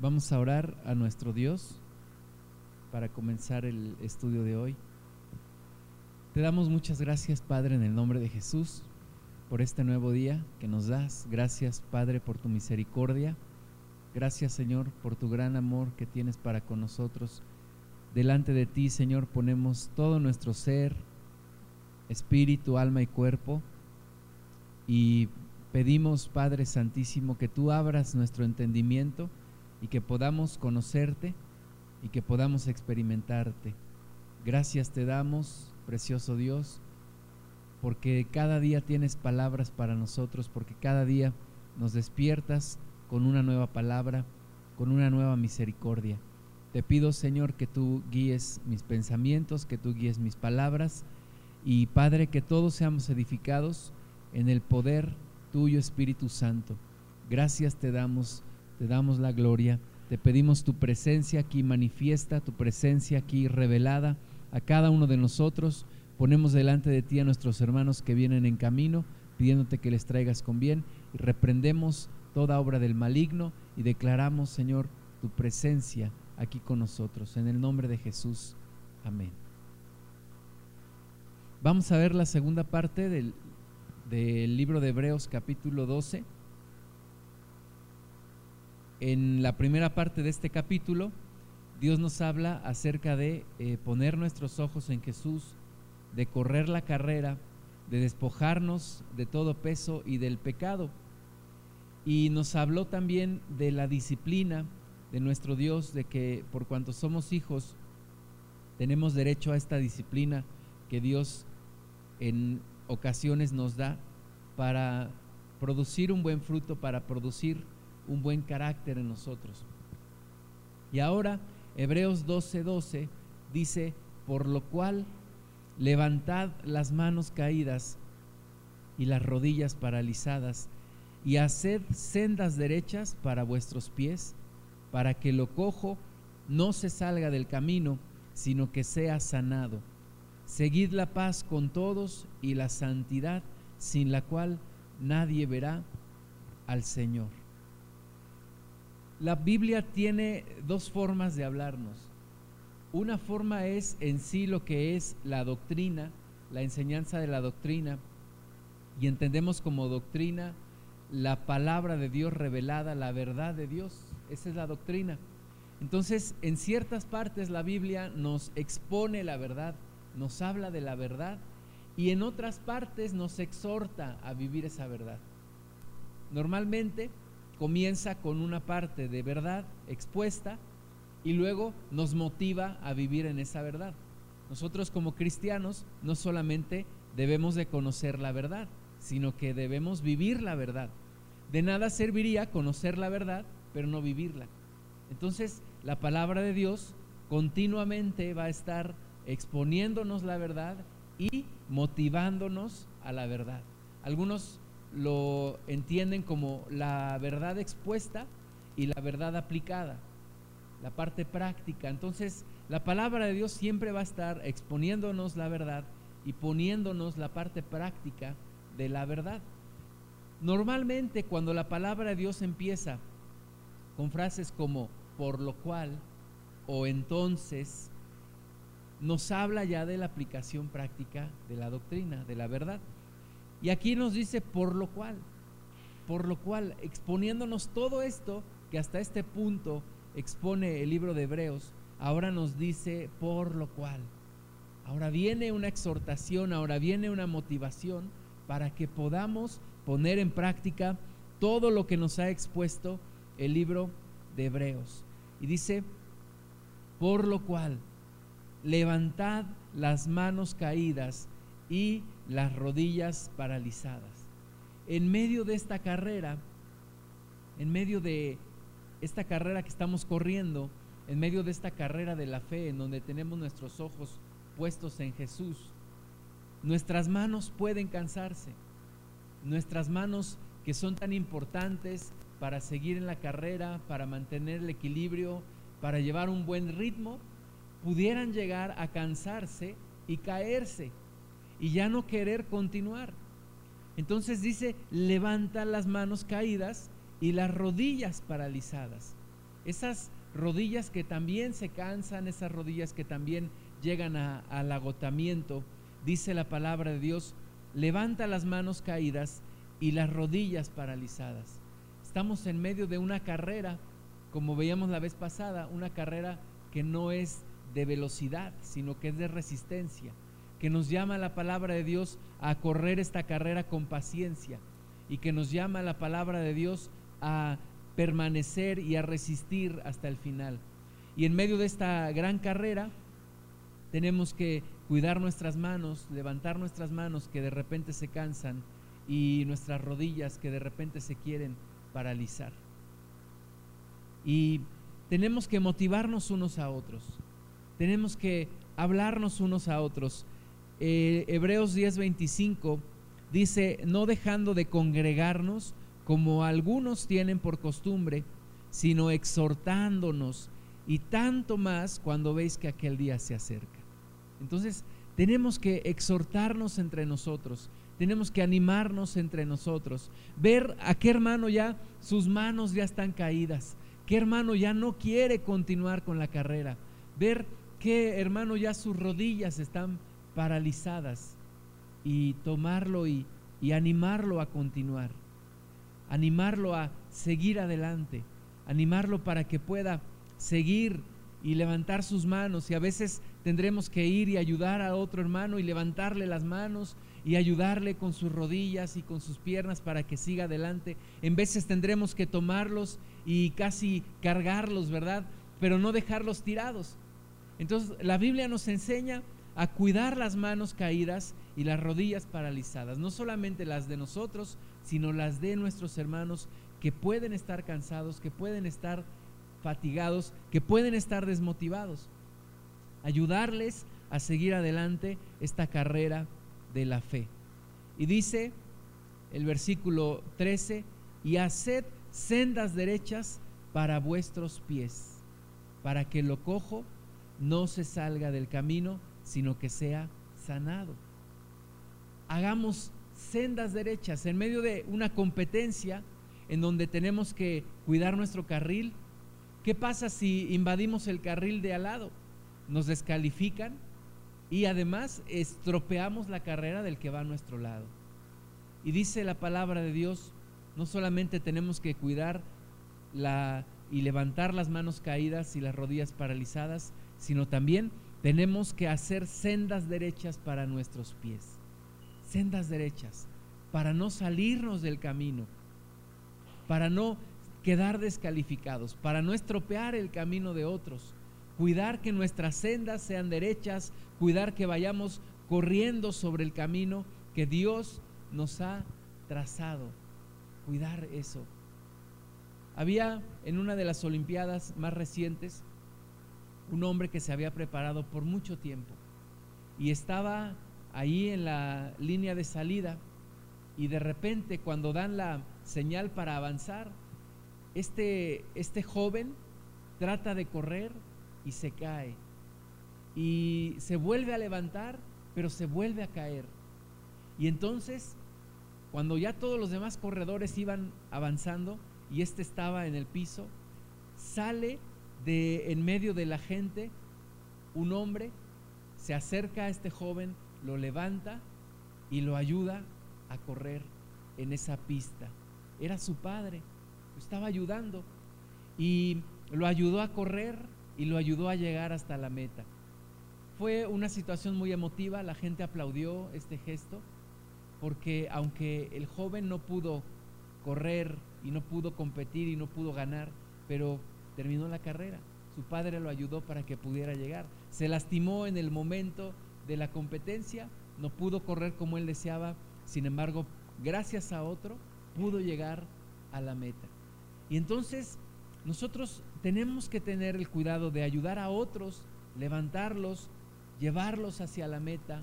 Vamos a orar a nuestro Dios para comenzar el estudio de hoy. Te damos muchas gracias, Padre, en el nombre de Jesús, por este nuevo día que nos das. Gracias, Padre, por tu misericordia. Gracias, Señor, por tu gran amor que tienes para con nosotros. Delante de ti, Señor, ponemos todo nuestro ser, espíritu, alma y cuerpo. Y pedimos, Padre Santísimo, que tú abras nuestro entendimiento y que podamos conocerte y que podamos experimentarte. Gracias te damos, precioso Dios, porque cada día tienes palabras para nosotros, porque cada día nos despiertas con una nueva palabra, con una nueva misericordia. Te pido, Señor, que tú guíes mis pensamientos, que tú guíes mis palabras y, Padre, que todos seamos edificados en el poder tuyo, Espíritu Santo. Gracias te damos, te damos la gloria. Te pedimos tu presencia aquí manifiesta, tu presencia aquí revelada a cada uno de nosotros. Ponemos delante de ti a nuestros hermanos que vienen en camino, pidiéndote que les traigas con bien y reprendemos toda obra del maligno y declaramos, Señor, tu presencia aquí con nosotros. En el nombre de Jesús. Amén. Vamos a ver la segunda parte del, del libro de Hebreos capítulo 12. En la primera parte de este capítulo, Dios nos habla acerca de eh, poner nuestros ojos en Jesús, de correr la carrera, de despojarnos de todo peso y del pecado. Y nos habló también de la disciplina de nuestro Dios, de que por cuanto somos hijos, tenemos derecho a esta disciplina que Dios en ocasiones nos da para producir un buen fruto, para producir un buen carácter en nosotros. Y ahora Hebreos 12:12 12 dice, por lo cual levantad las manos caídas y las rodillas paralizadas y haced sendas derechas para vuestros pies, para que lo cojo no se salga del camino, sino que sea sanado. Seguid la paz con todos y la santidad, sin la cual nadie verá al Señor. La Biblia tiene dos formas de hablarnos. Una forma es en sí lo que es la doctrina, la enseñanza de la doctrina, y entendemos como doctrina la palabra de Dios revelada, la verdad de Dios. Esa es la doctrina. Entonces, en ciertas partes la Biblia nos expone la verdad, nos habla de la verdad, y en otras partes nos exhorta a vivir esa verdad. Normalmente comienza con una parte de verdad expuesta y luego nos motiva a vivir en esa verdad. Nosotros como cristianos no solamente debemos de conocer la verdad, sino que debemos vivir la verdad. De nada serviría conocer la verdad, pero no vivirla. Entonces, la palabra de Dios continuamente va a estar exponiéndonos la verdad y motivándonos a la verdad. Algunos lo entienden como la verdad expuesta y la verdad aplicada, la parte práctica. Entonces, la palabra de Dios siempre va a estar exponiéndonos la verdad y poniéndonos la parte práctica de la verdad. Normalmente cuando la palabra de Dios empieza con frases como por lo cual o entonces, nos habla ya de la aplicación práctica de la doctrina, de la verdad. Y aquí nos dice por lo cual, por lo cual, exponiéndonos todo esto que hasta este punto expone el libro de Hebreos, ahora nos dice por lo cual. Ahora viene una exhortación, ahora viene una motivación para que podamos poner en práctica todo lo que nos ha expuesto el libro de Hebreos. Y dice, por lo cual, levantad las manos caídas y las rodillas paralizadas. En medio de esta carrera, en medio de esta carrera que estamos corriendo, en medio de esta carrera de la fe, en donde tenemos nuestros ojos puestos en Jesús, nuestras manos pueden cansarse. Nuestras manos que son tan importantes para seguir en la carrera, para mantener el equilibrio, para llevar un buen ritmo, pudieran llegar a cansarse y caerse y ya no querer continuar. Entonces dice, levanta las manos caídas y las rodillas paralizadas. esas rodillas que también se cansan, esas rodillas que también llegan al agotamiento, dice la palabra de Dios, levanta las manos caídas y las rodillas paralizadas. Estamos en medio de una carrera, como veíamos la vez pasada, una carrera que no es de velocidad, sino que es de resistencia, que nos llama la palabra de Dios a correr esta carrera con paciencia y que nos llama la palabra de Dios a permanecer y a resistir hasta el final. Y en medio de esta gran carrera tenemos que cuidar nuestras manos, levantar nuestras manos que de repente se cansan y nuestras rodillas que de repente se quieren paralizar. Y tenemos que motivarnos unos a otros. Tenemos que hablarnos unos a otros. Eh, Hebreos 10:25 dice, no dejando de congregarnos como algunos tienen por costumbre, sino exhortándonos y tanto más cuando veis que aquel día se acerca. Entonces, tenemos que exhortarnos entre nosotros, tenemos que animarnos entre nosotros, ver a qué hermano ya sus manos ya están caídas, qué hermano ya no quiere continuar con la carrera, ver qué hermano ya sus rodillas están paralizadas y tomarlo y, y animarlo a continuar, animarlo a seguir adelante, animarlo para que pueda seguir y levantar sus manos y a veces tendremos que ir y ayudar a otro hermano y levantarle las manos y ayudarle con sus rodillas y con sus piernas para que siga adelante. En veces tendremos que tomarlos y casi cargarlos, ¿verdad? Pero no dejarlos tirados. Entonces la Biblia nos enseña a cuidar las manos caídas y las rodillas paralizadas, no solamente las de nosotros, sino las de nuestros hermanos que pueden estar cansados, que pueden estar fatigados, que pueden estar desmotivados. Ayudarles a seguir adelante esta carrera de la fe. Y dice el versículo 13, y haced sendas derechas para vuestros pies, para que lo cojo no se salga del camino, sino que sea sanado. Hagamos sendas derechas en medio de una competencia en donde tenemos que cuidar nuestro carril, ¿Qué pasa si invadimos el carril de al lado? Nos descalifican y además estropeamos la carrera del que va a nuestro lado. Y dice la palabra de Dios, no solamente tenemos que cuidar la, y levantar las manos caídas y las rodillas paralizadas, sino también tenemos que hacer sendas derechas para nuestros pies. Sendas derechas, para no salirnos del camino, para no quedar descalificados, para no estropear el camino de otros, cuidar que nuestras sendas sean derechas, cuidar que vayamos corriendo sobre el camino que Dios nos ha trazado, cuidar eso. Había en una de las Olimpiadas más recientes un hombre que se había preparado por mucho tiempo y estaba ahí en la línea de salida y de repente cuando dan la señal para avanzar, este, este joven trata de correr y se cae. Y se vuelve a levantar, pero se vuelve a caer. Y entonces, cuando ya todos los demás corredores iban avanzando y este estaba en el piso, sale de en medio de la gente un hombre, se acerca a este joven, lo levanta y lo ayuda a correr en esa pista. Era su padre estaba ayudando y lo ayudó a correr y lo ayudó a llegar hasta la meta. Fue una situación muy emotiva, la gente aplaudió este gesto porque aunque el joven no pudo correr y no pudo competir y no pudo ganar, pero terminó la carrera. Su padre lo ayudó para que pudiera llegar. Se lastimó en el momento de la competencia, no pudo correr como él deseaba, sin embargo, gracias a otro, pudo llegar a la meta. Y entonces nosotros tenemos que tener el cuidado de ayudar a otros, levantarlos, llevarlos hacia la meta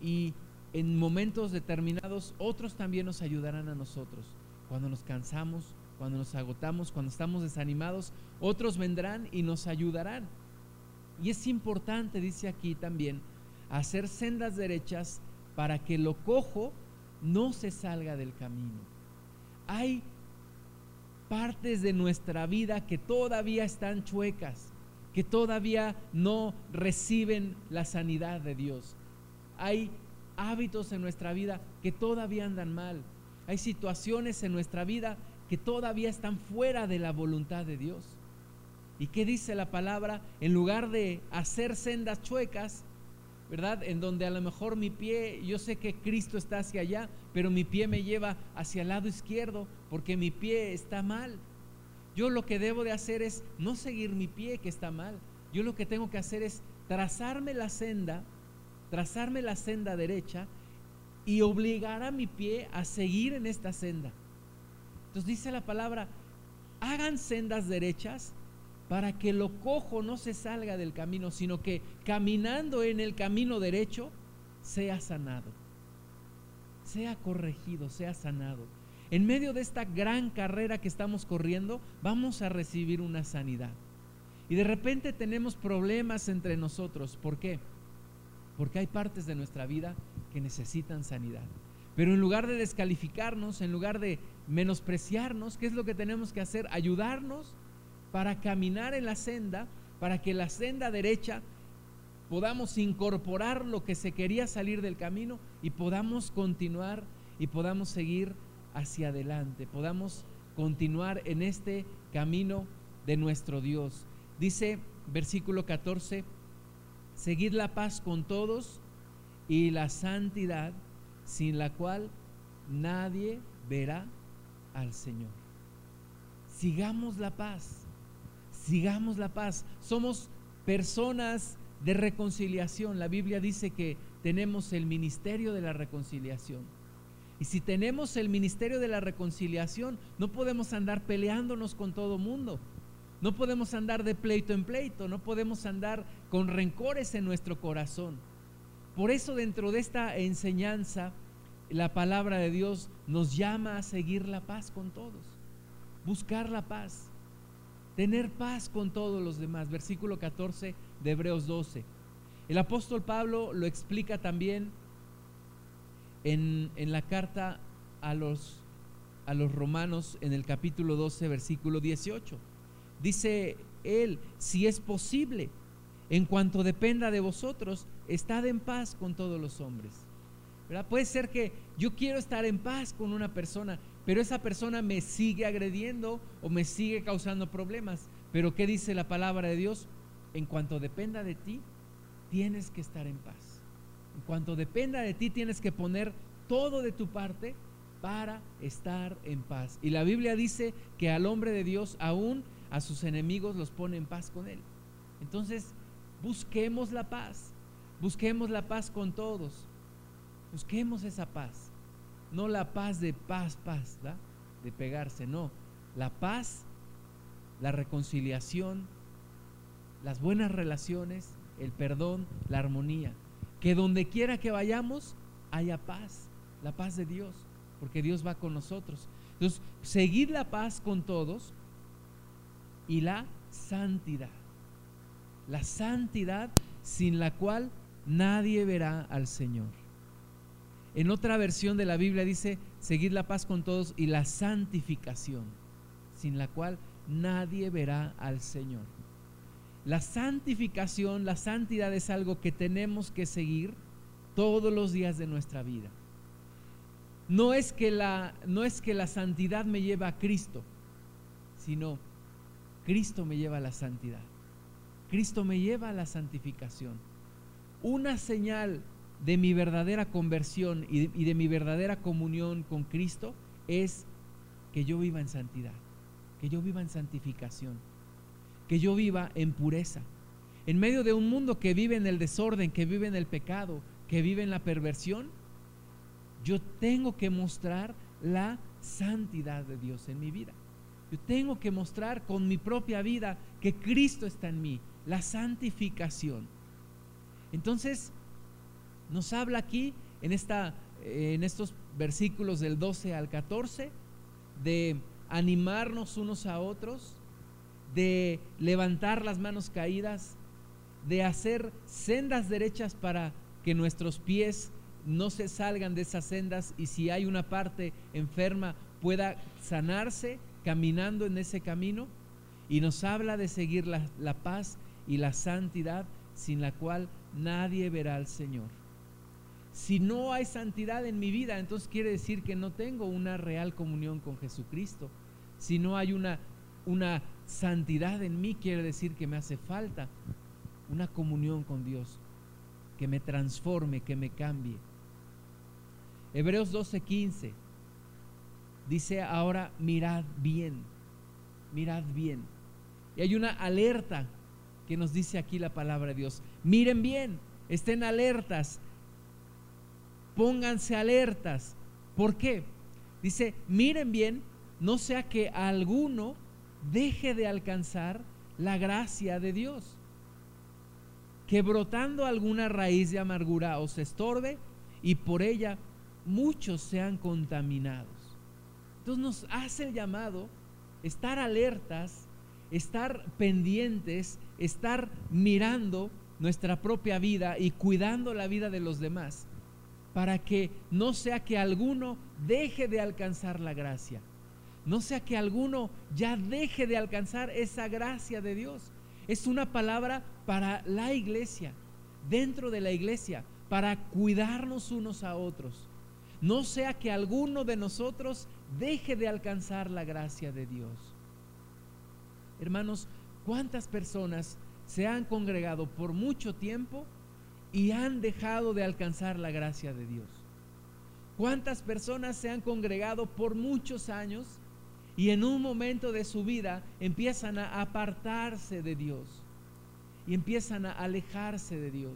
y en momentos determinados otros también nos ayudarán a nosotros. Cuando nos cansamos, cuando nos agotamos, cuando estamos desanimados, otros vendrán y nos ayudarán. Y es importante, dice aquí también, hacer sendas derechas para que lo cojo no se salga del camino. Hay partes de nuestra vida que todavía están chuecas, que todavía no reciben la sanidad de Dios. Hay hábitos en nuestra vida que todavía andan mal. Hay situaciones en nuestra vida que todavía están fuera de la voluntad de Dios. ¿Y qué dice la palabra? En lugar de hacer sendas chuecas, ¿verdad? En donde a lo mejor mi pie, yo sé que Cristo está hacia allá, pero mi pie me lleva hacia el lado izquierdo porque mi pie está mal. Yo lo que debo de hacer es no seguir mi pie que está mal. Yo lo que tengo que hacer es trazarme la senda, trazarme la senda derecha y obligar a mi pie a seguir en esta senda. Entonces dice la palabra, hagan sendas derechas para que lo cojo no se salga del camino, sino que caminando en el camino derecho sea sanado, sea corregido, sea sanado. En medio de esta gran carrera que estamos corriendo, vamos a recibir una sanidad. Y de repente tenemos problemas entre nosotros. ¿Por qué? Porque hay partes de nuestra vida que necesitan sanidad. Pero en lugar de descalificarnos, en lugar de menospreciarnos, ¿qué es lo que tenemos que hacer? Ayudarnos para caminar en la senda, para que la senda derecha podamos incorporar lo que se quería salir del camino y podamos continuar y podamos seguir hacia adelante, podamos continuar en este camino de nuestro Dios. Dice versículo 14, seguid la paz con todos y la santidad sin la cual nadie verá al Señor. Sigamos la paz, sigamos la paz. Somos personas de reconciliación. La Biblia dice que tenemos el ministerio de la reconciliación. Y si tenemos el ministerio de la reconciliación, no podemos andar peleándonos con todo mundo. No podemos andar de pleito en pleito, no podemos andar con rencores en nuestro corazón. Por eso dentro de esta enseñanza la palabra de Dios nos llama a seguir la paz con todos, buscar la paz, tener paz con todos los demás. Versículo 14 de Hebreos 12. El apóstol Pablo lo explica también en, en la carta a los, a los romanos en el capítulo 12, versículo 18. Dice él, si es posible, en cuanto dependa de vosotros, estad en paz con todos los hombres. Puede ser que yo quiero estar en paz con una persona, pero esa persona me sigue agrediendo o me sigue causando problemas. Pero ¿qué dice la palabra de Dios? En cuanto dependa de ti, tienes que estar en paz. En cuanto dependa de ti, tienes que poner todo de tu parte para estar en paz. Y la Biblia dice que al hombre de Dios, aún a sus enemigos, los pone en paz con él. Entonces, busquemos la paz. Busquemos la paz con todos. Busquemos esa paz. No la paz de paz, paz, de pegarse, no. La paz, la reconciliación, las buenas relaciones, el perdón, la armonía. Que donde quiera que vayamos haya paz, la paz de Dios, porque Dios va con nosotros. Entonces, seguid la paz con todos y la santidad. La santidad sin la cual nadie verá al Señor. En otra versión de la Biblia dice, seguid la paz con todos y la santificación, sin la cual nadie verá al Señor. La santificación, la santidad es algo que tenemos que seguir todos los días de nuestra vida. No es que la, no es que la santidad me lleva a Cristo, sino Cristo me lleva a la santidad. Cristo me lleva a la santificación. Una señal de mi verdadera conversión y de, mi verdadera comunión con Cristo es que yo viva en santidad, que yo viva en santificación, que yo viva en pureza. En medio de un mundo que vive en el desorden, que vive en el pecado, que vive en la perversión, yo tengo que mostrar la santidad de Dios en mi vida. Yo tengo que mostrar con mi propia vida que Cristo está en mí, la santificación. Entonces, nos habla aquí en, esta, en estos versículos del 12 al 14 de animarnos unos a otros, de levantar las manos caídas, de hacer sendas derechas para que nuestros pies no se salgan de esas sendas y si hay una parte enferma pueda sanarse caminando en ese camino. Y nos habla de seguir la, la paz y la santidad sin la cual nadie verá al Señor. Si no hay santidad en mi vida, entonces quiere decir que no tengo una real comunión con Jesucristo. Si no hay una, una santidad en mí, quiere decir que me hace falta una comunión con Dios, que me transforme, que me cambie. Hebreos 12:15 dice ahora, mirad bien, mirad bien. Y hay una alerta que nos dice aquí la palabra de Dios. Miren bien, estén alertas, pónganse alertas. ¿Por qué? Dice, miren bien, no sea que alguno deje de alcanzar la gracia de Dios, que brotando alguna raíz de amargura os estorbe y por ella muchos sean contaminados. Entonces nos hace el llamado estar alertas, estar pendientes, estar mirando nuestra propia vida y cuidando la vida de los demás, para que no sea que alguno deje de alcanzar la gracia, no sea que alguno ya deje de alcanzar esa gracia de Dios. Es una palabra para la iglesia, dentro de la iglesia, para cuidarnos unos a otros. No sea que alguno de nosotros deje de alcanzar la gracia de Dios. Hermanos, ¿cuántas personas se han congregado por mucho tiempo y han dejado de alcanzar la gracia de Dios? ¿Cuántas personas se han congregado por muchos años y en un momento de su vida empiezan a apartarse de Dios y empiezan a alejarse de Dios?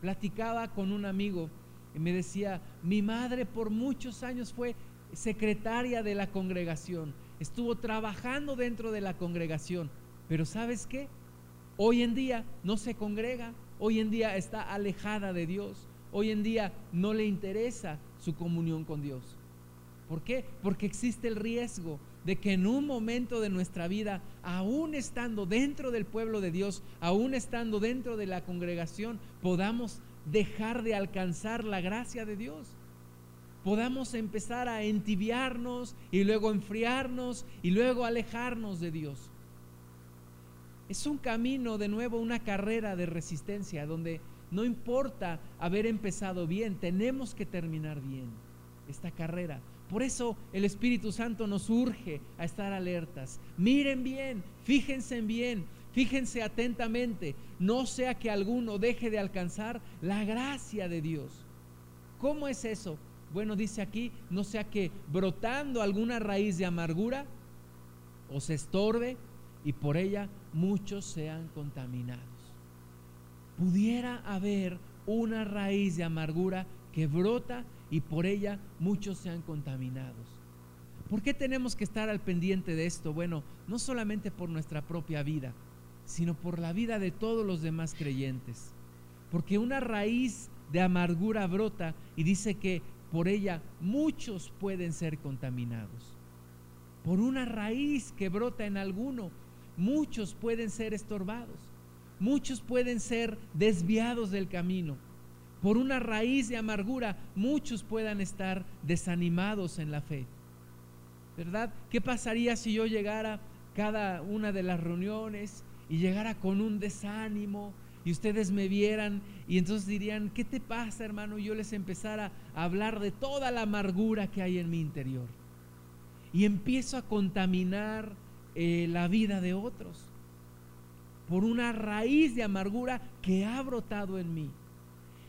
Platicaba con un amigo y me decía, mi madre por muchos años fue secretaria de la congregación, estuvo trabajando dentro de la congregación, pero ¿sabes qué? Hoy en día no se congrega, hoy en día está alejada de Dios, hoy en día no le interesa su comunión con Dios. ¿Por qué? Porque existe el riesgo de que en un momento de nuestra vida, aún estando dentro del pueblo de Dios, aún estando dentro de la congregación, podamos dejar de alcanzar la gracia de Dios. Podamos empezar a entibiarnos y luego enfriarnos y luego alejarnos de Dios. Es un camino, de nuevo, una carrera de resistencia donde no importa haber empezado bien, tenemos que terminar bien esta carrera. Por eso el Espíritu Santo nos urge a estar alertas. Miren bien, fíjense bien, fíjense atentamente, no sea que alguno deje de alcanzar la gracia de Dios. ¿Cómo es eso? Bueno, dice aquí, no sea que brotando alguna raíz de amargura os estorbe y por ella muchos sean contaminados. Pudiera haber una raíz de amargura que brota y por ella muchos sean contaminados. ¿Por qué tenemos que estar al pendiente de esto? Bueno, no solamente por nuestra propia vida, sino por la vida de todos los demás creyentes. Porque una raíz de amargura brota y dice que por ella muchos pueden ser contaminados. Por una raíz que brota en alguno, muchos pueden ser estorbados, muchos pueden ser desviados del camino. Por una raíz de amargura, muchos puedan estar desanimados en la fe. ¿Verdad? ¿Qué pasaría si yo llegara cada una de las reuniones y llegara con un desánimo y ustedes me vieran y entonces dirían, ¿qué te pasa hermano? Y yo les empezara a hablar de toda la amargura que hay en mi interior. Y empiezo a contaminar eh, la vida de otros por una raíz de amargura que ha brotado en mí.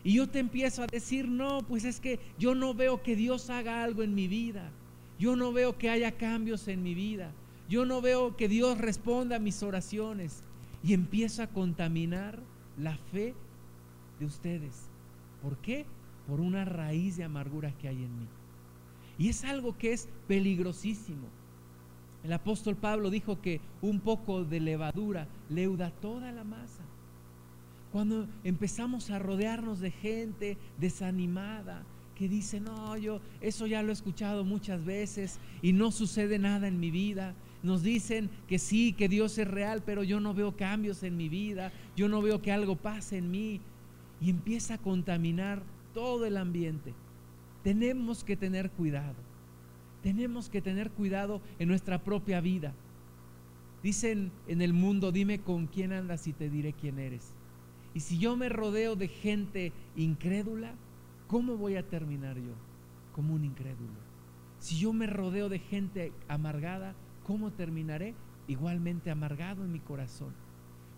Y yo te empiezo a decir, no, pues es que yo no veo que Dios haga algo en mi vida. Yo no veo que haya cambios en mi vida. Yo no veo que Dios responda a mis oraciones. Y empiezo a contaminar la fe de ustedes. ¿Por qué? Por una raíz de amargura que hay en mí. Y es algo que es peligrosísimo. El apóstol Pablo dijo que un poco de levadura leuda toda la masa. Cuando empezamos a rodearnos de gente desanimada, que dice, no, yo eso ya lo he escuchado muchas veces y no sucede nada en mi vida. Nos dicen que sí, que Dios es real, pero yo no veo cambios en mi vida, yo no veo que algo pase en mí. Y empieza a contaminar todo el ambiente. Tenemos que tener cuidado. Tenemos que tener cuidado en nuestra propia vida. Dicen en el mundo, dime con quién andas y te diré quién eres. Y si yo me rodeo de gente incrédula, ¿cómo voy a terminar yo? Como un incrédulo. Si yo me rodeo de gente amargada, ¿cómo terminaré? Igualmente amargado en mi corazón.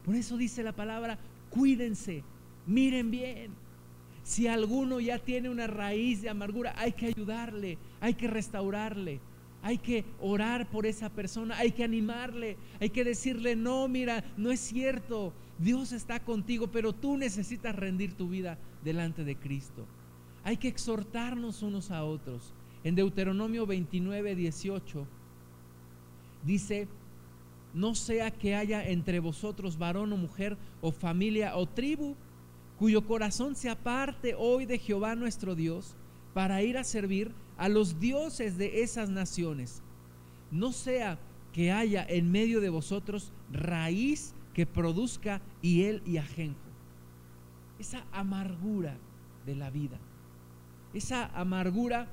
Por eso dice la palabra, cuídense, miren bien. Si alguno ya tiene una raíz de amargura, hay que ayudarle, hay que restaurarle, hay que orar por esa persona, hay que animarle, hay que decirle, no, mira, no es cierto, Dios está contigo, pero tú necesitas rendir tu vida delante de Cristo. Hay que exhortarnos unos a otros. En Deuteronomio 29, 18 dice, no sea que haya entre vosotros varón o mujer o familia o tribu cuyo corazón se aparte hoy de Jehová nuestro Dios para ir a servir a los dioses de esas naciones. No sea que haya en medio de vosotros raíz que produzca hiel y ajenjo. Esa amargura de la vida. Esa amargura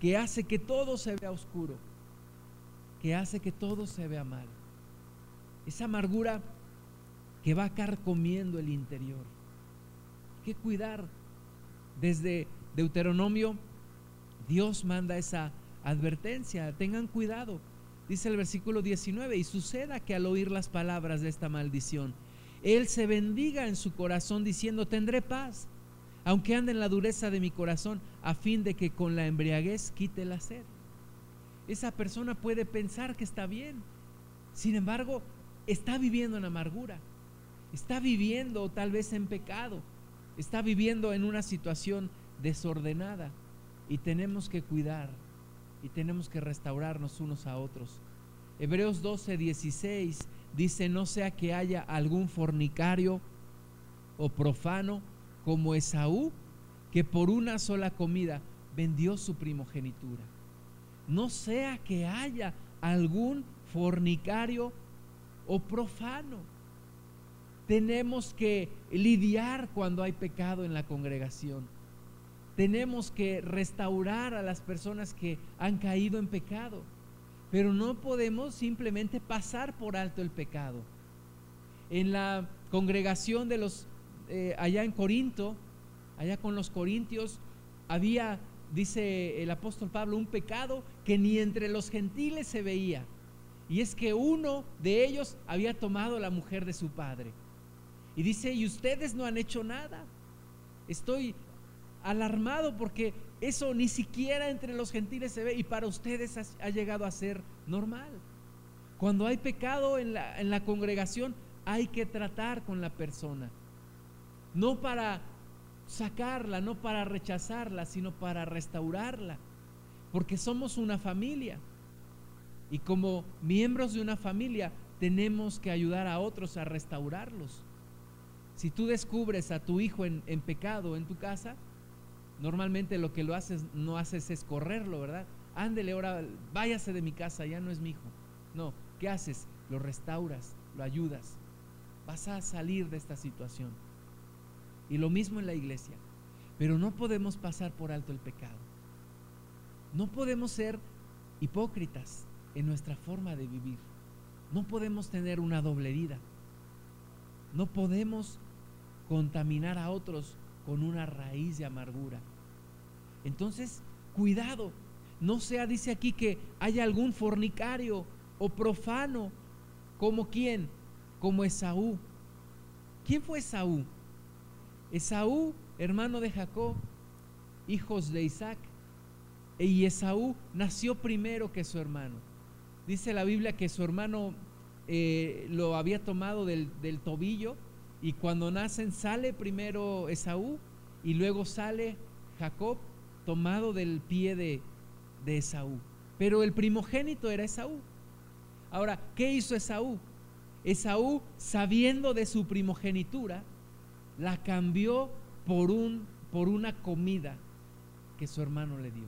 que hace que todo se vea oscuro, que hace que todo se vea mal. Esa amargura que va a carcomiendo el interior. Hay que cuidar. Desde Deuteronomio, Dios manda esa advertencia. Tengan cuidado dice el versículo 19, y suceda que al oír las palabras de esta maldición, él se bendiga en su corazón diciendo, tendré paz, aunque ande en la dureza de mi corazón, a fin de que con la embriaguez quite la sed. Esa persona puede pensar que está bien, sin embargo, está viviendo en amargura, está viviendo tal vez en pecado, está viviendo en una situación desordenada y tenemos que cuidar y tenemos que restaurarnos unos a otros. Hebreos 12, 16 dice, no sea que haya algún fornicario o profano como Esaú, que por una sola comida vendió su primogenitura. No sea que haya algún fornicario o profano. Tenemos que lidiar cuando hay pecado en la congregación tenemos que restaurar a las personas que han caído en pecado. Pero no podemos simplemente pasar por alto el pecado. En la congregación de los, eh, allá en Corinto, allá con los corintios, había, dice el apóstol Pablo, un pecado que ni entre los gentiles se veía. Y es que uno de ellos había tomado la mujer de su padre. Y dice, y ustedes no han hecho nada. Estoy alarmado porque eso ni siquiera entre los gentiles se ve y para ustedes ha, llegado a ser normal. Cuando hay pecado en la, en la congregación hay que tratar con la persona, no para sacarla, no para rechazarla, sino para restaurarla, porque somos una familia y como miembros de una familia tenemos que ayudar a otros a restaurarlos. Si tú descubres a tu hijo en, pecado en tu casa, Normalmente lo que lo haces, no haces es correrlo, ¿verdad? Ándele ahora, váyase de mi casa, ya no es mi hijo. No, ¿qué haces? Lo restauras, lo ayudas. Vas a salir de esta situación. Y lo mismo en la iglesia. Pero no podemos pasar por alto el pecado. No podemos ser hipócritas en nuestra forma de vivir. No podemos tener una doble vida. No podemos contaminar a otros con una raíz de amargura. Entonces, cuidado, no sea, dice aquí, que haya algún fornicario o profano, como quién, como Esaú. ¿Quién fue Esaú? Esaú, hermano de Jacob, hijos de Isaac. Y Esaú nació primero que su hermano. Dice la Biblia que su hermano eh, lo había tomado del tobillo y cuando nacen sale primero Esaú y luego sale Jacob tomado del pie de, de Esaú. Pero el primogénito era Esaú. Ahora, ¿qué hizo Esaú? Esaú, sabiendo de su primogenitura, la cambió por, un, por una comida que su hermano le dio.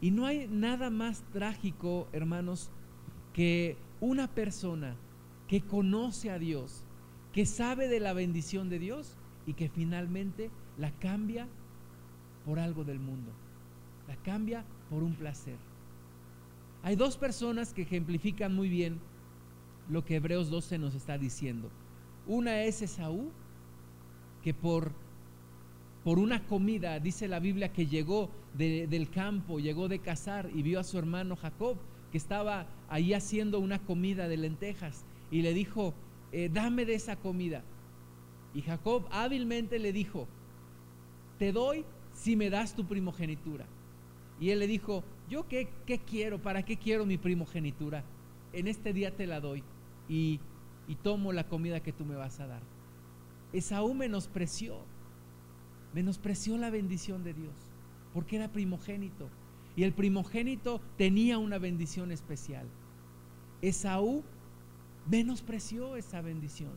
Y no hay nada más trágico, hermanos, que una persona que conoce a Dios, que sabe de la bendición de Dios y que finalmente la cambia por algo del mundo. La cambia por un placer. Hay dos personas que ejemplifican muy bien lo que Hebreos 12 nos está diciendo. Una es Esaú, que por, por una comida, dice la Biblia, que llegó del campo, llegó de cazar y vio a su hermano Jacob, que estaba ahí haciendo una comida de lentejas, y le dijo, eh, dame de esa comida. Y Jacob hábilmente le dijo, te doy si me das tu primogenitura. Y él le dijo, ¿yo qué, qué quiero? ¿Para qué quiero mi primogenitura? En este día te la doy y, y tomo la comida que tú me vas a dar. Esaú menospreció, menospreció la bendición de Dios, porque era primogénito. Y el primogénito tenía una bendición especial. Esaú menospreció esa bendición.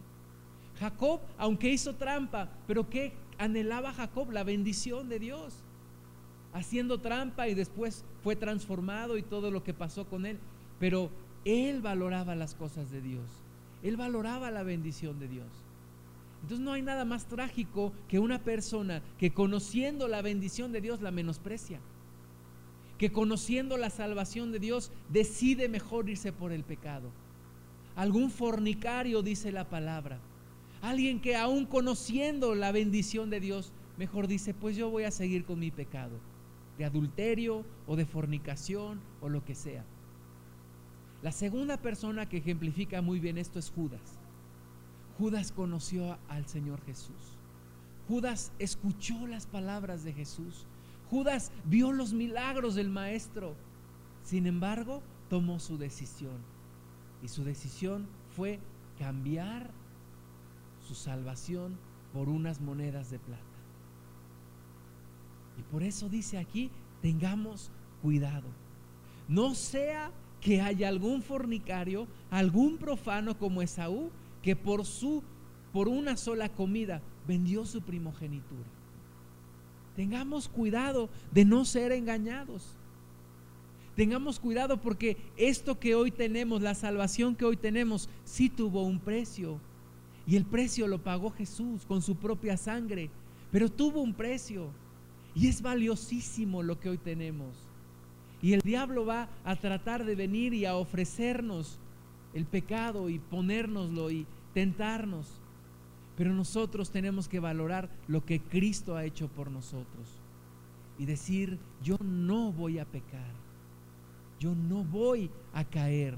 Jacob, aunque hizo trampa, pero ¿qué anhelaba Jacob? La bendición de Dios. Haciendo trampa y después fue transformado y todo lo que pasó con él. Pero él valoraba las cosas de Dios. Él valoraba la bendición de Dios. Entonces no hay nada más trágico que una persona que conociendo la bendición de Dios la menosprecia. Que conociendo la salvación de Dios decide mejor irse por el pecado. Algún fornicario dice la palabra. Alguien que aún conociendo la bendición de Dios, mejor dice, pues yo voy a seguir con mi pecado, de adulterio o de fornicación o lo que sea. La segunda persona que ejemplifica muy bien esto es Judas. Judas conoció al Señor Jesús. Judas escuchó las palabras de Jesús. Judas vio los milagros del Maestro. Sin embargo, tomó su decisión. Y su decisión fue cambiar su salvación por unas monedas de plata. Y por eso dice aquí, tengamos cuidado. No sea que haya algún fornicario, algún profano como Esaú, que por su por una sola comida vendió su primogenitura. Tengamos cuidado de no ser engañados. Tengamos cuidado porque esto que hoy tenemos, la salvación que hoy tenemos, sí tuvo un precio. Y el precio lo pagó Jesús con su propia sangre. Pero tuvo un precio. Y es valiosísimo lo que hoy tenemos. Y el diablo va a tratar de venir y a ofrecernos el pecado y ponérnoslo y tentarnos. Pero nosotros tenemos que valorar lo que Cristo ha hecho por nosotros y decir, yo no voy a pecar, yo no voy a caer,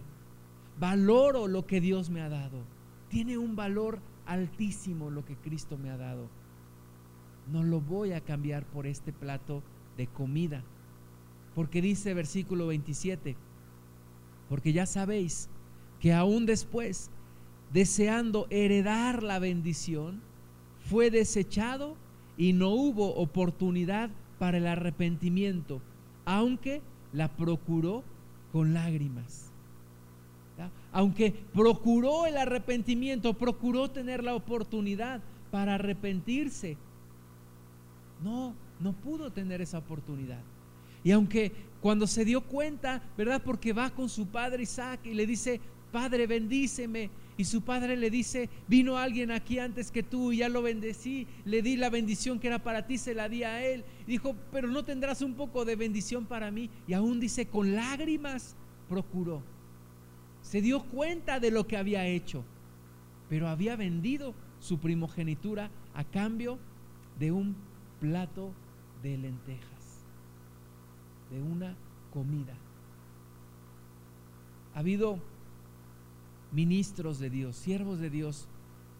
valoro lo que Dios me ha dado, tiene un valor altísimo lo que Cristo me ha dado. No lo voy a cambiar por este plato de comida. Porque dice versículo 27, porque ya sabéis que aún después, deseando heredar la bendición, fue desechado y no hubo oportunidad para el arrepentimiento, aunque la procuró con lágrimas. Aunque procuró el arrepentimiento, procuró tener la oportunidad para arrepentirse, no, no pudo tener esa oportunidad. Y aunque cuando se dio cuenta, ¿verdad? Porque va con su padre Isaac y le dice, Padre, bendíceme. Y su padre le dice, vino alguien aquí antes que tú y ya lo bendecí, le di la bendición que era para ti, se la di a él. dijo, pero no tendrás un poco de bendición para mí. Y aún dice, con lágrimas procuró. Se dio cuenta de lo que había hecho, pero había vendido su primogenitura a cambio de un plato de lentejas de una comida. Ha habido ministros de Dios, siervos de Dios,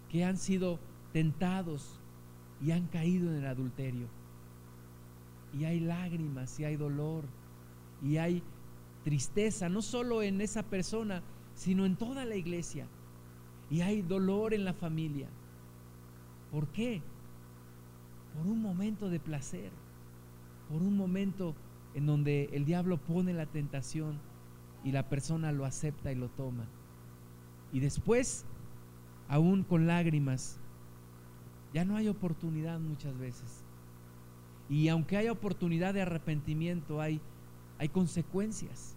que han sido tentados y han caído en el adulterio. Y hay lágrimas, y hay dolor, y hay tristeza, no solo en esa persona, sino en toda la iglesia. Y hay dolor en la familia. ¿Por qué? Por un momento de placer, por un momento en donde el diablo pone la tentación y la persona lo acepta y lo toma. Y después, aún con lágrimas, ya no hay oportunidad muchas veces. Y aunque haya oportunidad de arrepentimiento, hay, hay consecuencias,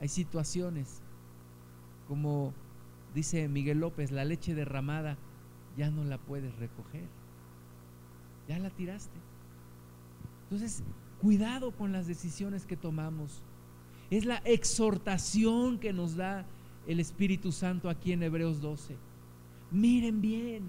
hay situaciones. Como dice Miguel López, la leche derramada ya no la puedes recoger. Ya la tiraste. Entonces, Cuidado con las decisiones que tomamos. Es la exhortación que nos da el Espíritu Santo aquí en Hebreos 12. Miren bien.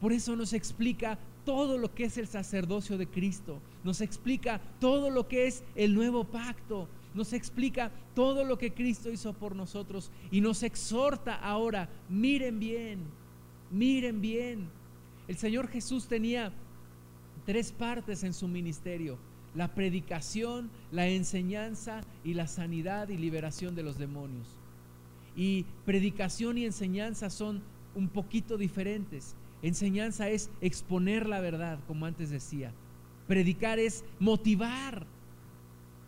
Por eso nos explica todo lo que es el sacerdocio de Cristo. Nos explica todo lo que es el nuevo pacto. Nos explica todo lo que Cristo hizo por nosotros. Y nos exhorta ahora, miren bien, miren bien. El Señor Jesús tenía tres partes en su ministerio la predicación, la enseñanza y la sanidad y liberación de los demonios. Y predicación y enseñanza son un poquito diferentes. Enseñanza es exponer la verdad, como antes decía. Predicar es motivar,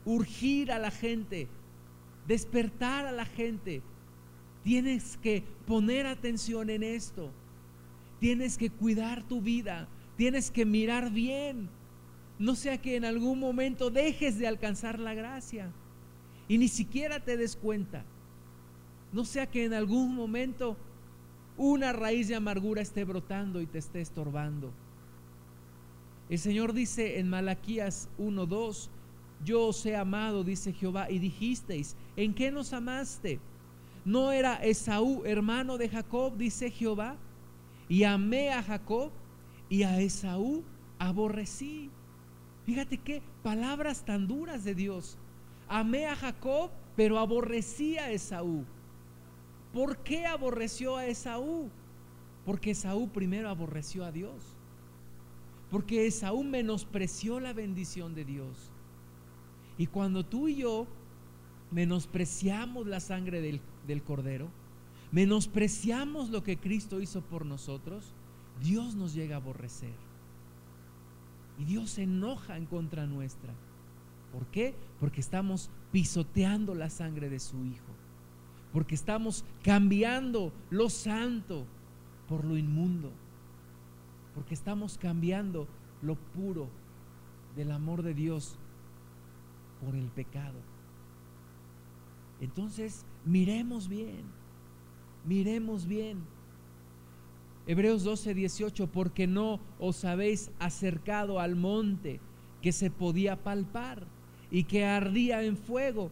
urgir a la gente, despertar a la gente. Tienes que poner atención en esto. Tienes que cuidar tu vida. Tienes que mirar bien no sea que en algún momento dejes de alcanzar la gracia y ni siquiera te des cuenta. No sea que en algún momento una raíz de amargura esté brotando y te esté estorbando. El Señor dice en Malaquías 1:2, yo os he amado, dice Jehová, y dijisteis, ¿en qué nos amaste? ¿No era Esaú hermano de Jacob, dice Jehová? Y amé a Jacob y a Esaú aborrecí. Fíjate qué palabras tan duras de Dios. Amé a Jacob, pero aborrecí a Esaú. ¿Por qué aborreció a Esaú? Porque Esaú primero aborreció a Dios. Porque Esaú menospreció la bendición de Dios. Y cuando tú y yo menospreciamos la sangre del, del cordero, menospreciamos lo que Cristo hizo por nosotros, Dios nos llega a aborrecer. Y Dios se enoja en contra nuestra. ¿Por qué? Porque estamos pisoteando la sangre de su Hijo. Porque estamos cambiando lo santo por lo inmundo. Porque estamos cambiando lo puro del amor de Dios por el pecado. Entonces, miremos bien, miremos bien. Hebreos 12, 18, porque no os habéis acercado al monte que se podía palpar y que ardía en fuego,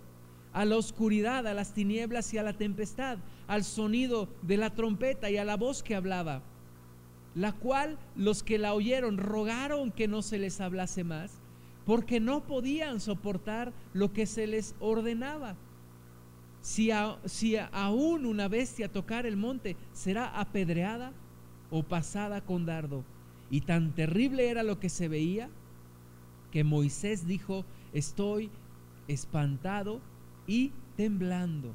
a la oscuridad, a las tinieblas y a la tempestad, al sonido de la trompeta y a la voz que hablaba, la cual los que la oyeron rogaron que no se les hablase más, porque no podían soportar lo que se les ordenaba. Si, si aún una bestia tocar el monte, será apedreada o pasada con dardo. Y tan terrible era lo que se veía que Moisés dijo, estoy espantado y temblando.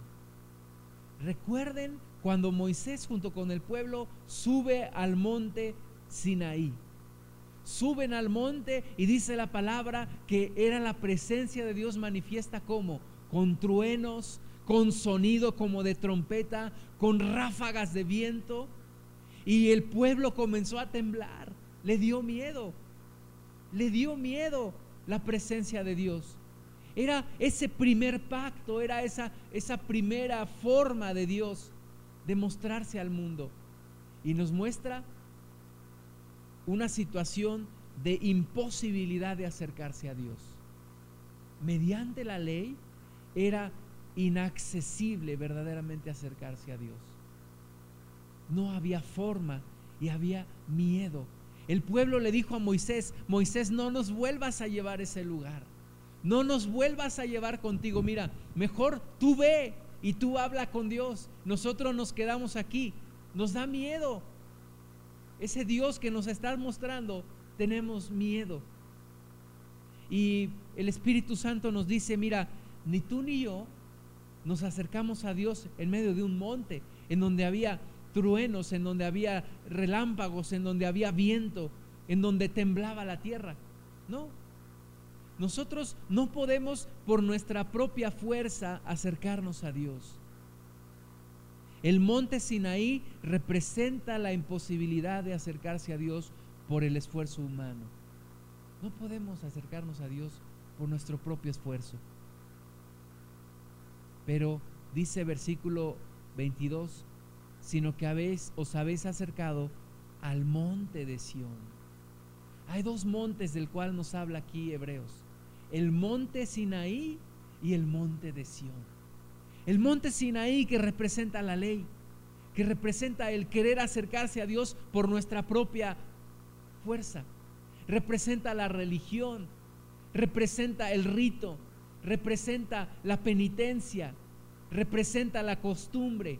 Recuerden cuando Moisés junto con el pueblo sube al monte Sinaí. Suben al monte y dice la palabra que era la presencia de Dios manifiesta como con truenos, con sonido como de trompeta, con ráfagas de viento. Y el pueblo comenzó a temblar, le dio miedo, le dio miedo la presencia de Dios. Era ese primer pacto, era esa, esa primera forma de Dios de mostrarse al mundo. Y nos muestra una situación de imposibilidad de acercarse a Dios. Mediante la ley era inaccesible verdaderamente acercarse a Dios no había forma y había miedo. El pueblo le dijo a Moisés, Moisés, no nos vuelvas a llevar ese lugar. No nos vuelvas a llevar contigo. Mira, mejor tú ve y tú habla con Dios. Nosotros nos quedamos aquí. Nos da miedo. Ese Dios que nos está mostrando, tenemos miedo. Y el Espíritu Santo nos dice, mira, ni tú ni yo nos acercamos a Dios en medio de un monte en donde había truenos, en donde había relámpagos, en donde había viento, en donde temblaba la tierra. No. Nosotros no podemos por nuestra propia fuerza acercarnos a Dios. El monte Sinaí representa la imposibilidad de acercarse a Dios por el esfuerzo humano. No podemos acercarnos a Dios por nuestro propio esfuerzo. Pero dice versículo 22, sino que habéis, os habéis acercado al monte de Sión. Hay dos montes del cual nos habla aquí Hebreos. El monte Sinaí y el monte de Sión. El monte Sinaí que representa la ley, que representa el querer acercarse a Dios por nuestra propia fuerza. Representa la religión, representa el rito, representa la penitencia, representa la costumbre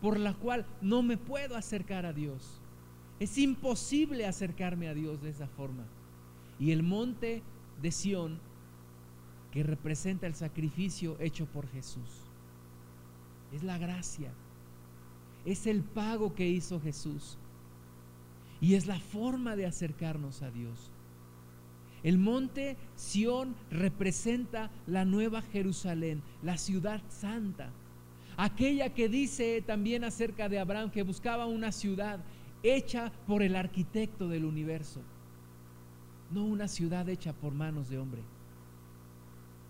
por la cual no me puedo acercar a Dios. Es imposible acercarme a Dios de esa forma. Y el monte de Sión, que representa el sacrificio hecho por Jesús, es la gracia, es el pago que hizo Jesús. Y es la forma de acercarnos a Dios. El monte Sión representa la nueva Jerusalén, la ciudad santa, aquella que dice también acerca de Abraham que buscaba una ciudad hecha por el arquitecto del universo, no una ciudad hecha por manos de hombre.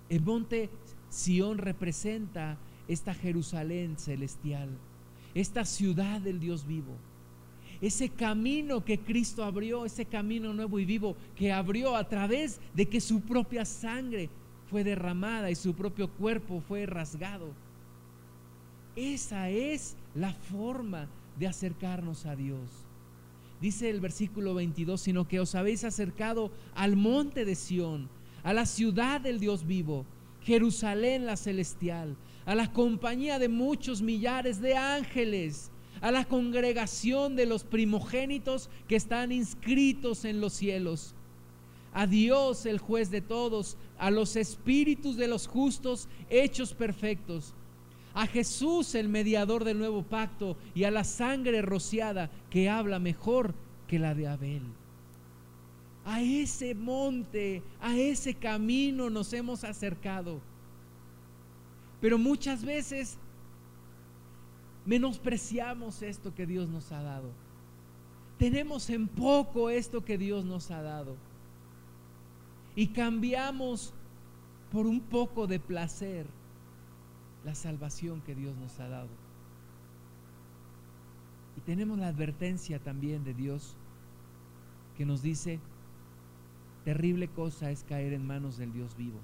El monte Sión representa esta Jerusalén celestial, esta ciudad del Dios vivo, ese camino que Cristo abrió, ese camino nuevo y vivo que abrió a través de que su propia sangre fue derramada y su propio cuerpo fue rasgado. Esa es la forma de acercarnos a Dios. Dice el versículo 22, sino que os habéis acercado al monte de Sión, a la ciudad del Dios vivo, Jerusalén la celestial, a la compañía de muchos millares de ángeles, a la congregación de los primogénitos que están inscritos en los cielos, a Dios el juez de todos, a los espíritus de los justos hechos perfectos a Jesús el mediador del nuevo pacto y a la sangre rociada que habla mejor que la de Abel. A ese monte, a ese camino nos hemos acercado. Pero muchas veces menospreciamos esto que Dios nos ha dado. Tenemos en poco esto que Dios nos ha dado. Y cambiamos por un poco de placer la salvación que Dios nos ha dado. Y tenemos la advertencia también de Dios que nos dice, terrible cosa es caer en manos del Dios vivo.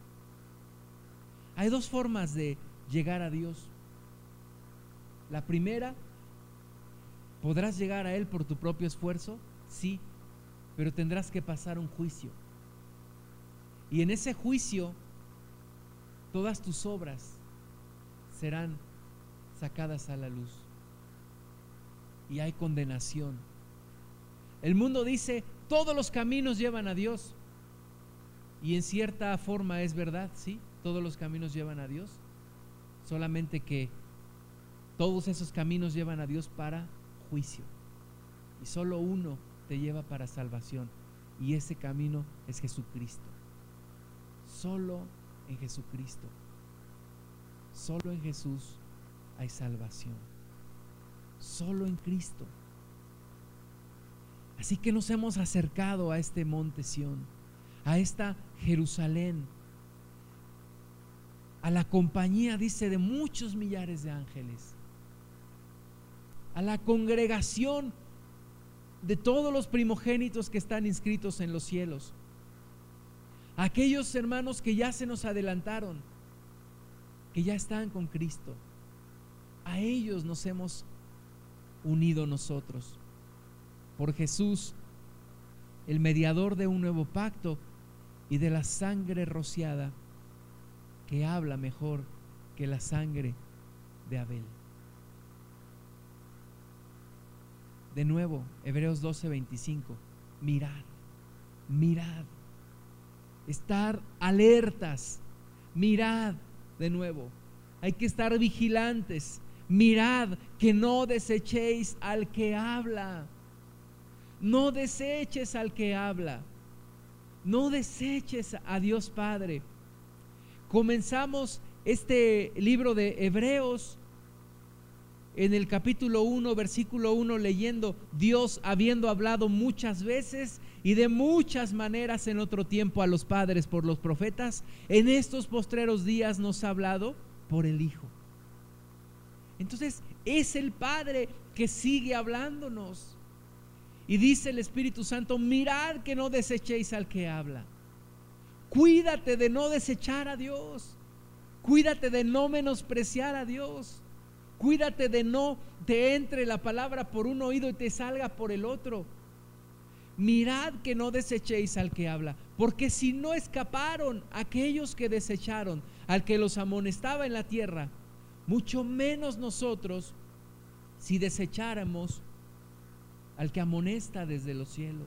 Hay dos formas de llegar a Dios. La primera, ¿podrás llegar a Él por tu propio esfuerzo? Sí, pero tendrás que pasar un juicio. Y en ese juicio, todas tus obras serán sacadas a la luz. Y hay condenación. El mundo dice, todos los caminos llevan a Dios. Y en cierta forma es verdad, sí, todos los caminos llevan a Dios. Solamente que todos esos caminos llevan a Dios para juicio. Y solo uno te lleva para salvación. Y ese camino es Jesucristo. Solo en Jesucristo. Solo en Jesús hay salvación. Solo en Cristo. Así que nos hemos acercado a este monte Sión, a esta Jerusalén, a la compañía, dice, de muchos millares de ángeles, a la congregación de todos los primogénitos que están inscritos en los cielos, aquellos hermanos que ya se nos adelantaron, que ya están con Cristo. A ellos nos hemos unido nosotros. Por Jesús, el mediador de un nuevo pacto y de la sangre rociada que habla mejor que la sangre de Abel. De nuevo, Hebreos 12:25, mirad, mirad, estar alertas, mirad, de nuevo. Hay que estar vigilantes. Mirad que no desechéis al que habla. No deseches al que habla. No deseches a Dios Padre. Comenzamos este libro de Hebreos en el capítulo 1, versículo 1, leyendo Dios habiendo hablado muchas veces y de muchas maneras en otro tiempo a los padres por los profetas, en estos postreros días nos ha hablado por el Hijo. Entonces es el Padre que sigue hablándonos. Y dice el Espíritu Santo, mirad que no desechéis al que habla. Cuídate de no desechar a Dios. Cuídate de no menospreciar a Dios. Cuídate de no te entre la palabra por un oído y te salga por el otro. Mirad que no desechéis al que habla, porque si no escaparon aquellos que desecharon al que los amonestaba en la tierra, mucho menos nosotros si desecháramos al que amonesta desde los cielos.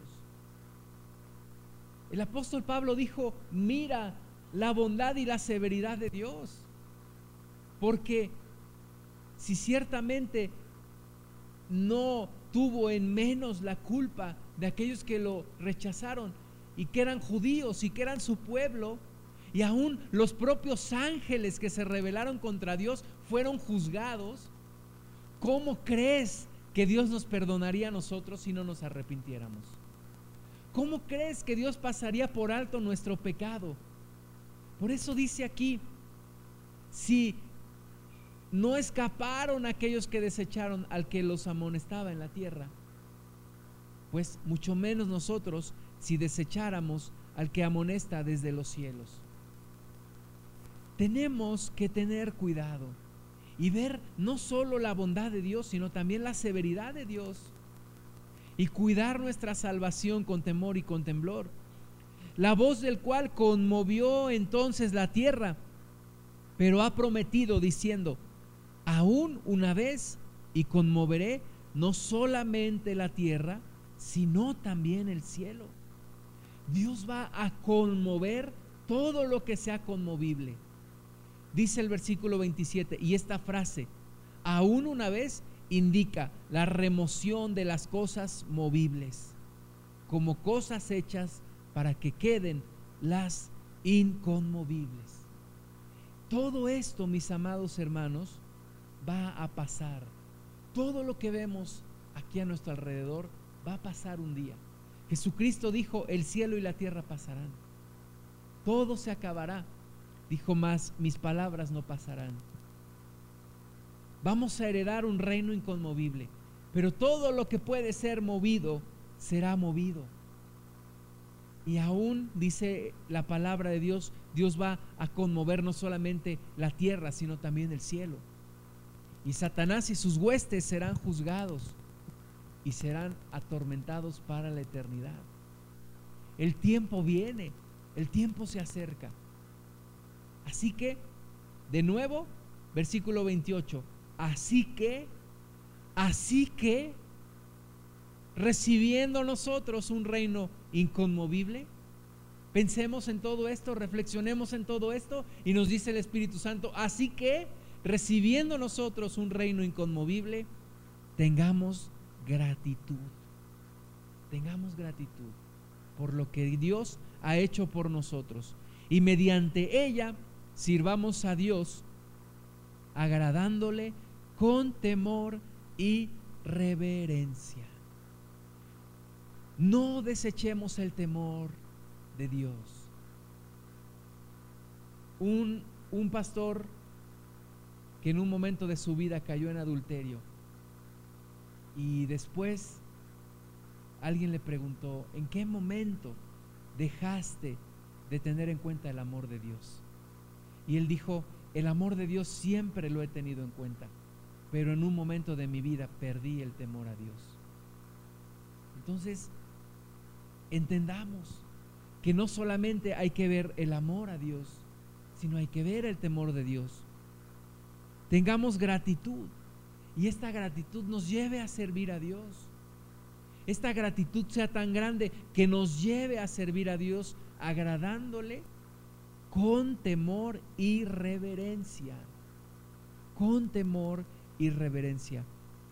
El apóstol Pablo dijo, mira la bondad y la severidad de Dios, porque si ciertamente no tuvo en menos la culpa de aquellos que lo rechazaron y que eran judíos y que eran su pueblo, y aún los propios ángeles que se rebelaron contra Dios fueron juzgados, ¿cómo crees que Dios nos perdonaría a nosotros si no nos arrepintiéramos? ¿Cómo crees que Dios pasaría por alto nuestro pecado? Por eso dice aquí, si no escaparon aquellos que desecharon al que los amonestaba en la tierra, pues mucho menos nosotros si desecháramos al que amonesta desde los cielos. Tenemos que tener cuidado y ver no solo la bondad de Dios, sino también la severidad de Dios y cuidar nuestra salvación con temor y con temblor. La voz del cual conmovió entonces la tierra, pero ha prometido diciendo, aún una vez y conmoveré no solamente la tierra, sino también el cielo. Dios va a conmover todo lo que sea conmovible. Dice el versículo 27, y esta frase, aún una vez, indica la remoción de las cosas movibles, como cosas hechas para que queden las inconmovibles. Todo esto, mis amados hermanos, va a pasar. Todo lo que vemos aquí a nuestro alrededor va a pasar un día. Jesucristo dijo, el cielo y la tierra pasarán. Todo se acabará. Dijo más, mis palabras no pasarán. Vamos a heredar un reino inconmovible, pero todo lo que puede ser movido será movido. Y aún dice la palabra de Dios, Dios va a conmover no solamente la tierra, sino también el cielo. Y Satanás y sus huestes serán juzgados y serán atormentados para la eternidad. El tiempo viene, el tiempo se acerca. Así que, de nuevo, versículo 28, así que, así que, recibiendo nosotros un reino inconmovible, pensemos en todo esto, reflexionemos en todo esto y nos dice el Espíritu Santo, así que, recibiendo nosotros un reino inconmovible, tengamos gratitud. Tengamos gratitud por lo que Dios ha hecho por nosotros. Y mediante ella sirvamos a Dios agradándole con temor y reverencia. No desechemos el temor de Dios. Un, un pastor que en un momento de su vida cayó en adulterio y después alguien le preguntó, ¿en qué momento dejaste de tener en cuenta el amor de Dios? Y él dijo, el amor de Dios siempre lo he tenido en cuenta, pero en un momento de mi vida perdí el temor a Dios. Entonces, entendamos que no solamente hay que ver el amor a Dios, sino hay que ver el temor de Dios. Tengamos gratitud y esta gratitud nos lleve a servir a Dios. Esta gratitud sea tan grande que nos lleve a servir a Dios agradándole con temor y reverencia. Con temor y reverencia.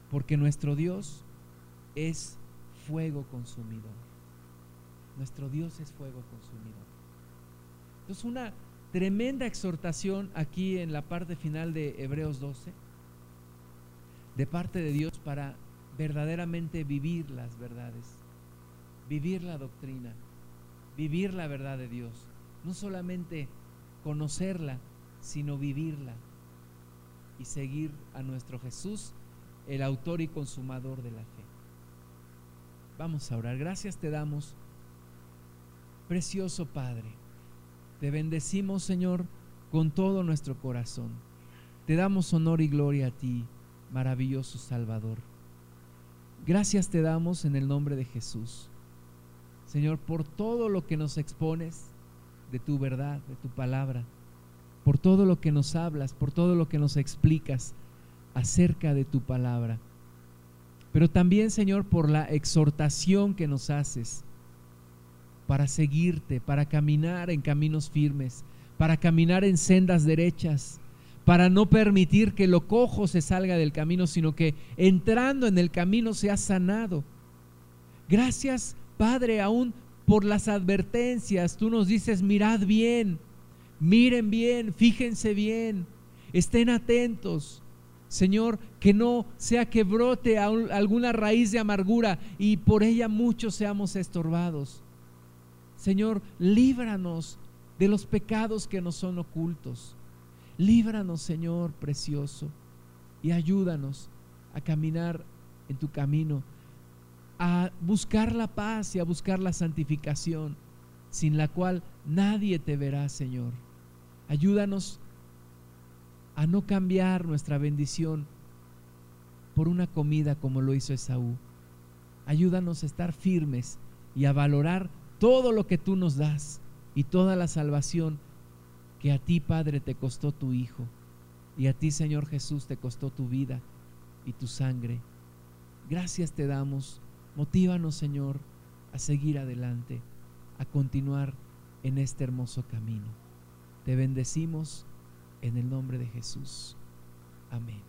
Porque nuestro Dios es fuego consumidor. Nuestro Dios es fuego consumidor. Entonces una tremenda exhortación aquí en la parte final de Hebreos 12 de parte de Dios para verdaderamente vivir las verdades, vivir la doctrina, vivir la verdad de Dios. No solamente conocerla, sino vivirla y seguir a nuestro Jesús, el autor y consumador de la fe. Vamos a orar. Gracias te damos, precioso Padre. Te bendecimos, Señor, con todo nuestro corazón. Te damos honor y gloria a ti, maravilloso Salvador. Gracias te damos en el nombre de Jesús. Señor, por todo lo que nos expones de tu verdad, de tu palabra, por todo lo que nos hablas, por todo lo que nos explicas acerca de tu palabra. Pero también, Señor, por la exhortación que nos haces para seguirte, para caminar en caminos firmes, para caminar en sendas derechas, para no permitir que lo cojo se salga del camino, sino que entrando en el camino sea sanado. Gracias, Padre, aún por las advertencias. Tú nos dices, mirad bien, miren bien, fíjense bien, estén atentos. Señor, que no sea que brote alguna raíz de amargura y por ella muchos seamos estorbados. Señor, líbranos de los pecados que nos son ocultos. Líbranos, Señor precioso, y ayúdanos a caminar en tu camino, a buscar la paz y a buscar la santificación, sin la cual nadie te verá, Señor. Ayúdanos a no cambiar nuestra bendición por una comida como lo hizo Esaú. Ayúdanos a estar firmes y a valorar todo lo que tú nos das y toda la salvación que a ti, Padre, te costó tu Hijo, y a ti, Señor Jesús, te costó tu vida y tu sangre. Gracias te damos. Motívanos, Señor, a seguir adelante, a continuar en este hermoso camino. Te bendecimos en el nombre de Jesús. Amén.